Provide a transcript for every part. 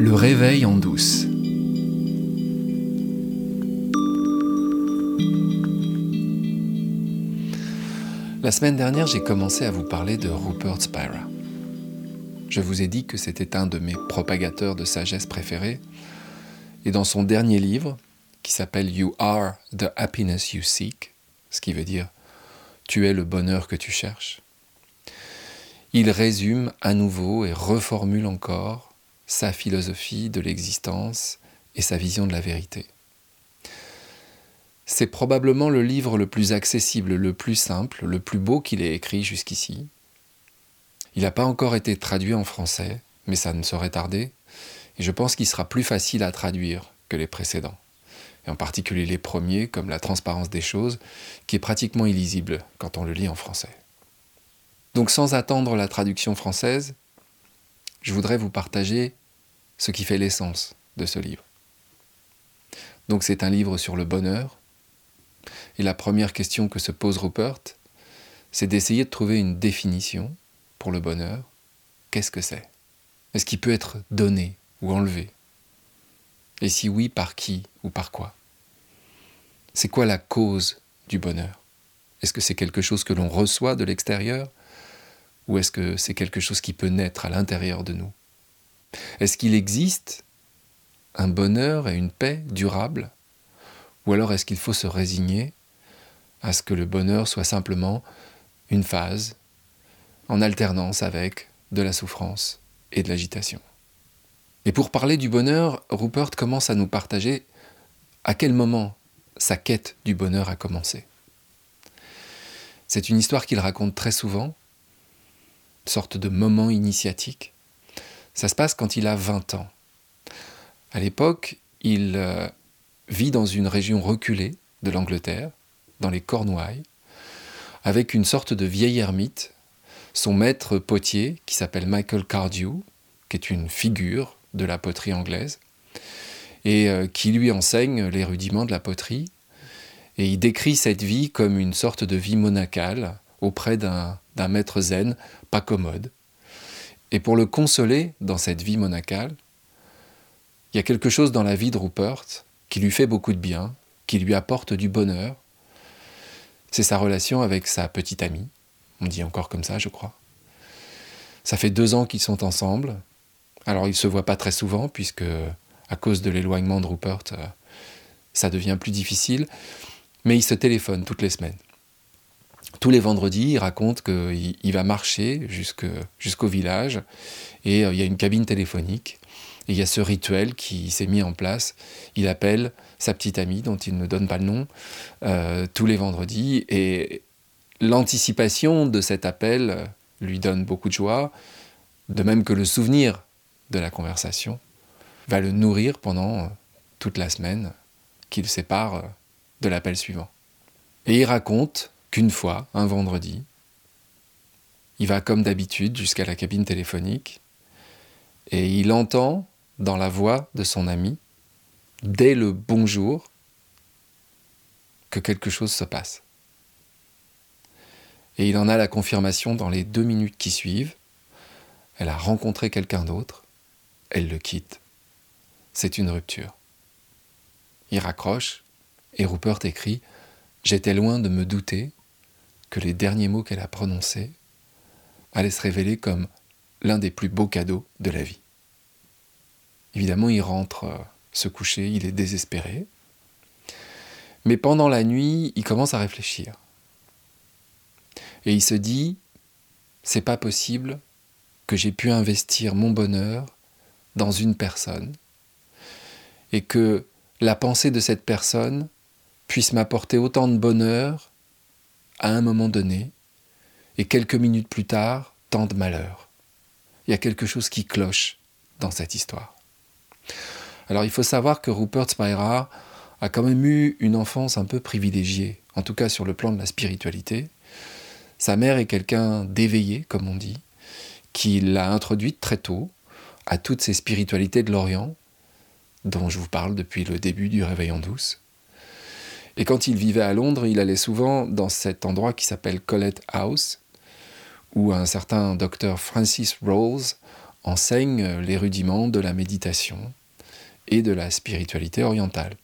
Le réveil en douce. La semaine dernière, j'ai commencé à vous parler de Rupert Spira. Je vous ai dit que c'était un de mes propagateurs de sagesse préférés. Et dans son dernier livre, qui s'appelle You Are the Happiness You Seek, ce qui veut dire Tu es le bonheur que tu cherches, il résume à nouveau et reformule encore sa philosophie de l'existence et sa vision de la vérité. C'est probablement le livre le plus accessible, le plus simple, le plus beau qu'il ait écrit jusqu'ici. Il n'a pas encore été traduit en français, mais ça ne saurait tarder, et je pense qu'il sera plus facile à traduire que les précédents, et en particulier les premiers, comme La transparence des choses, qui est pratiquement illisible quand on le lit en français. Donc sans attendre la traduction française, je voudrais vous partager ce qui fait l'essence de ce livre. Donc c'est un livre sur le bonheur. Et la première question que se pose Rupert, c'est d'essayer de trouver une définition pour le bonheur. Qu'est-ce que c'est? Est-ce qu'il peut être donné ou enlevé? Et si oui, par qui ou par quoi? C'est quoi la cause du bonheur? Est-ce que c'est quelque chose que l'on reçoit de l'extérieur ou est-ce que c'est quelque chose qui peut naître à l'intérieur de nous? Est-ce qu'il existe un bonheur et une paix durable Ou alors est-ce qu'il faut se résigner à ce que le bonheur soit simplement une phase en alternance avec de la souffrance et de l'agitation? Et pour parler du bonheur, Rupert commence à nous partager à quel moment sa quête du bonheur a commencé. C'est une histoire qu'il raconte très souvent sorte de moment initiatique. Ça se passe quand il a 20 ans. À l'époque, il euh, vit dans une région reculée de l'Angleterre, dans les Cornouailles, avec une sorte de vieil ermite, son maître potier, qui s'appelle Michael Cardew, qui est une figure de la poterie anglaise, et euh, qui lui enseigne les rudiments de la poterie. Et il décrit cette vie comme une sorte de vie monacale auprès d'un maître zen pas commode. Et pour le consoler dans cette vie monacale, il y a quelque chose dans la vie de Rupert qui lui fait beaucoup de bien, qui lui apporte du bonheur. C'est sa relation avec sa petite amie. On dit encore comme ça, je crois. Ça fait deux ans qu'ils sont ensemble. Alors ils ne se voient pas très souvent, puisque à cause de l'éloignement de Rupert, euh, ça devient plus difficile. Mais ils se téléphonent toutes les semaines tous les vendredis, il raconte qu'il va marcher jusqu'au village et euh, il y a une cabine téléphonique. Et il y a ce rituel qui s'est mis en place. Il appelle sa petite amie, dont il ne donne pas le nom, euh, tous les vendredis. Et l'anticipation de cet appel lui donne beaucoup de joie, de même que le souvenir de la conversation va le nourrir pendant euh, toute la semaine qu'il sépare de l'appel suivant. Et il raconte qu'une fois, un vendredi, il va comme d'habitude jusqu'à la cabine téléphonique et il entend dans la voix de son ami, dès le bonjour, que quelque chose se passe. Et il en a la confirmation dans les deux minutes qui suivent. Elle a rencontré quelqu'un d'autre, elle le quitte. C'est une rupture. Il raccroche et Rupert écrit J'étais loin de me douter que les derniers mots qu'elle a prononcés allaient se révéler comme l'un des plus beaux cadeaux de la vie. Évidemment, il rentre euh, se coucher, il est désespéré. Mais pendant la nuit, il commence à réfléchir. Et il se dit, c'est pas possible que j'ai pu investir mon bonheur dans une personne et que la pensée de cette personne puisse m'apporter autant de bonheur à un moment donné, et quelques minutes plus tard, tant de malheur. Il y a quelque chose qui cloche dans cette histoire. Alors il faut savoir que Rupert Spira a quand même eu une enfance un peu privilégiée, en tout cas sur le plan de la spiritualité. Sa mère est quelqu'un d'éveillé, comme on dit, qui l'a introduite très tôt à toutes ces spiritualités de l'Orient, dont je vous parle depuis le début du Réveil en douce. Et quand il vivait à Londres, il allait souvent dans cet endroit qui s'appelle Collette House, où un certain docteur Francis Rawls enseigne les rudiments de la méditation et de la spiritualité orientale.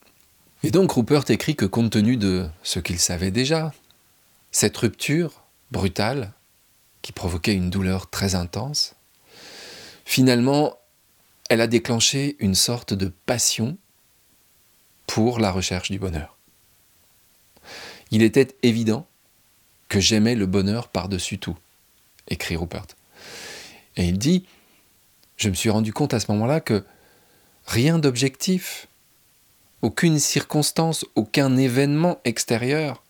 Et donc Rupert écrit que compte tenu de ce qu'il savait déjà, cette rupture brutale, qui provoquait une douleur très intense, finalement, elle a déclenché une sorte de passion pour la recherche du bonheur. Il était évident que j'aimais le bonheur par-dessus tout, écrit Rupert. Et il dit, je me suis rendu compte à ce moment-là que rien d'objectif, aucune circonstance, aucun événement extérieur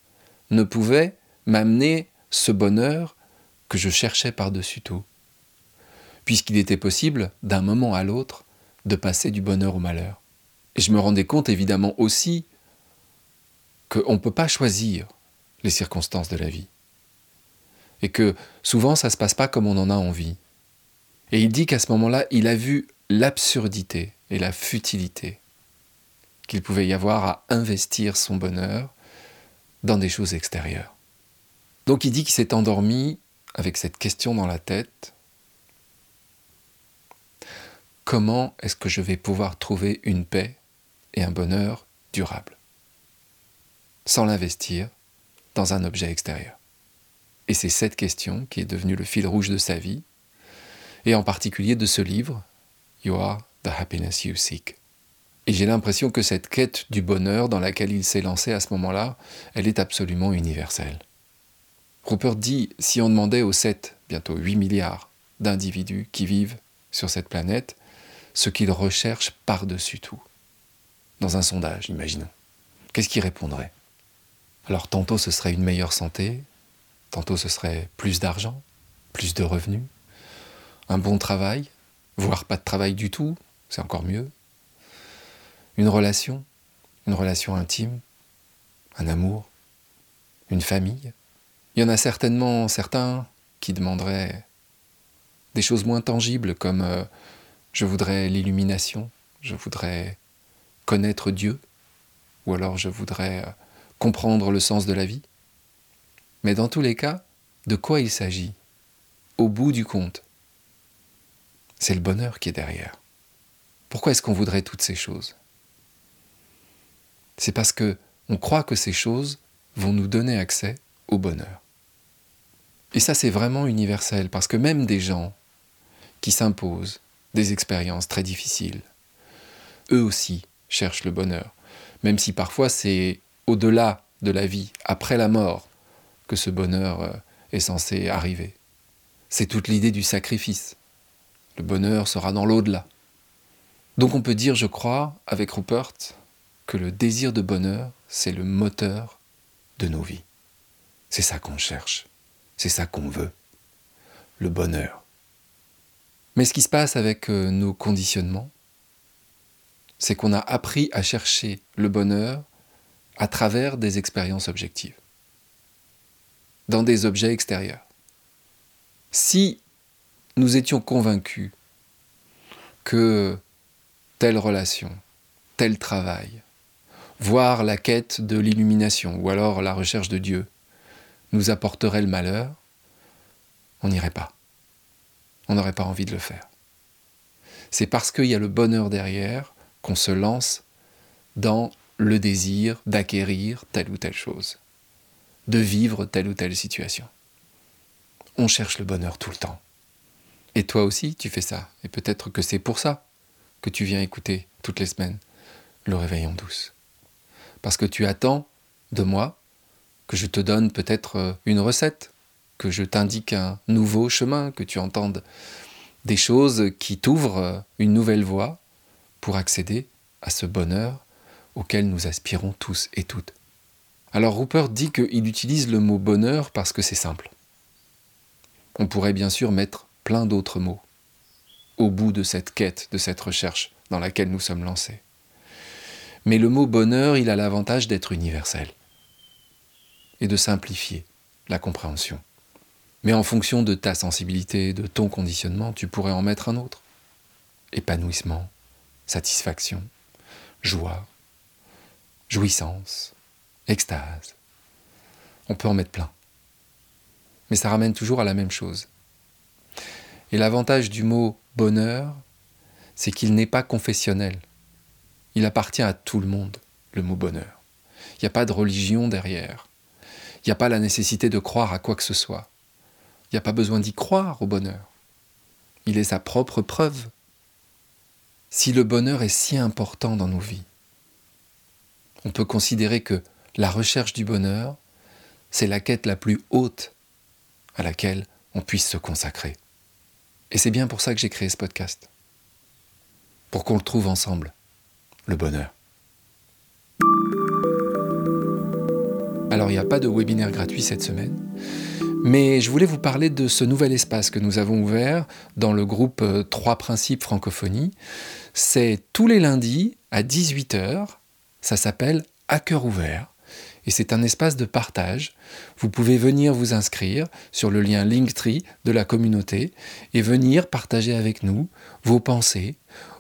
ne pouvait m'amener ce bonheur que je cherchais par-dessus tout. Puisqu'il était possible, d'un moment à l'autre, de passer du bonheur au malheur. Et je me rendais compte évidemment aussi qu'on ne peut pas choisir les circonstances de la vie. Et que souvent ça ne se passe pas comme on en a envie. Et il dit qu'à ce moment-là, il a vu l'absurdité et la futilité qu'il pouvait y avoir à investir son bonheur dans des choses extérieures. Donc il dit qu'il s'est endormi avec cette question dans la tête. Comment est-ce que je vais pouvoir trouver une paix et un bonheur durable? Sans l'investir dans un objet extérieur Et c'est cette question qui est devenue le fil rouge de sa vie, et en particulier de ce livre, You Are the Happiness You Seek. Et j'ai l'impression que cette quête du bonheur dans laquelle il s'est lancé à ce moment-là, elle est absolument universelle. Rupert dit, si on demandait aux 7, bientôt 8 milliards d'individus qui vivent sur cette planète, ce qu'ils recherchent par-dessus tout, dans un sondage, imaginons, qu'est-ce qu'ils répondraient? Alors tantôt ce serait une meilleure santé, tantôt ce serait plus d'argent, plus de revenus, un bon travail, voire pas de travail du tout, c'est encore mieux, une relation, une relation intime, un amour, une famille. Il y en a certainement certains qui demanderaient des choses moins tangibles comme euh, je voudrais l'illumination, je voudrais connaître Dieu, ou alors je voudrais euh, comprendre le sens de la vie. Mais dans tous les cas, de quoi il s'agit? Au bout du compte, c'est le bonheur qui est derrière. Pourquoi est-ce qu'on voudrait toutes ces choses? C'est parce que on croit que ces choses vont nous donner accès au bonheur. Et ça, c'est vraiment universel, parce que même des gens qui s'imposent des expériences très difficiles, eux aussi cherchent le bonheur, même si parfois c'est au-delà de la vie, après la mort, que ce bonheur euh, est censé arriver. C'est toute l'idée du sacrifice. Le bonheur sera dans l'au-delà. Donc on peut dire, je crois, avec Rupert, que le désir de bonheur, c'est le moteur de nos vies. C'est ça qu'on cherche, c'est ça qu'on veut, le bonheur. Mais ce qui se passe avec euh, nos conditionnements, c'est qu'on a appris à chercher le bonheur à travers des expériences objectives, dans des objets extérieurs. Si nous étions convaincus que telle relation, tel travail, voire la quête de l'illumination ou alors la recherche de Dieu nous apporterait le malheur, on n'irait pas. On n'aurait pas envie de le faire. C'est parce qu'il y a le bonheur derrière qu'on se lance dans le désir d'acquérir telle ou telle chose, de vivre telle ou telle situation. On cherche le bonheur tout le temps. Et toi aussi, tu fais ça. Et peut-être que c'est pour ça que tu viens écouter toutes les semaines le réveil en douce. Parce que tu attends de moi que je te donne peut-être euh, une recette, que je t'indique un nouveau chemin, que tu entendes des choses qui t'ouvrent une nouvelle voie pour accéder à ce bonheur auquel nous aspirons tous et toutes. Alors Rupert dit qu'il utilise le mot bonheur parce que c'est simple. On pourrait bien sûr mettre plein d'autres mots au bout de cette quête, de cette recherche dans laquelle nous sommes lancés. Mais le mot bonheur, il a l'avantage d'être universel et de simplifier la compréhension. Mais en fonction de ta sensibilité, de ton conditionnement, tu pourrais en mettre un autre. Épanouissement, satisfaction, joie, jouissance, extase. On peut en mettre plein. Mais ça ramène toujours à la même chose. Et l'avantage du mot bonheur, c'est qu'il n'est pas confessionnel. Il appartient à tout le monde, le mot bonheur. Il n'y a pas de religion derrière. Il n'y a pas la nécessité de croire à quoi que ce soit. Il n'y a pas besoin d'y croire au bonheur. Il est sa propre preuve. Si le bonheur est si important dans nos vies, on peut considérer que la recherche du bonheur, c'est la quête la plus haute à laquelle on puisse se consacrer. Et c'est bien pour ça que j'ai créé ce podcast. Pour qu'on le trouve ensemble, le bonheur. Alors il n'y a pas de webinaire gratuit cette semaine, mais je voulais vous parler de ce nouvel espace que nous avons ouvert dans le groupe 3 euh, principes francophonie. C'est tous les lundis à 18h, ça s'appelle À cœur ouvert et c'est un espace de partage. Vous pouvez venir vous inscrire sur le lien Linktree de la communauté et venir partager avec nous vos pensées,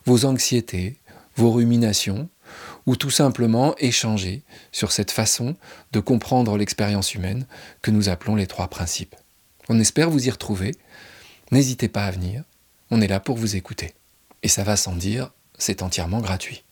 vos anxiétés, vos ruminations, ou tout simplement échanger sur cette façon de comprendre l'expérience humaine que nous appelons les trois principes. On espère vous y retrouver. N'hésitez pas à venir, on est là pour vous écouter. Et ça va sans dire, c'est entièrement gratuit.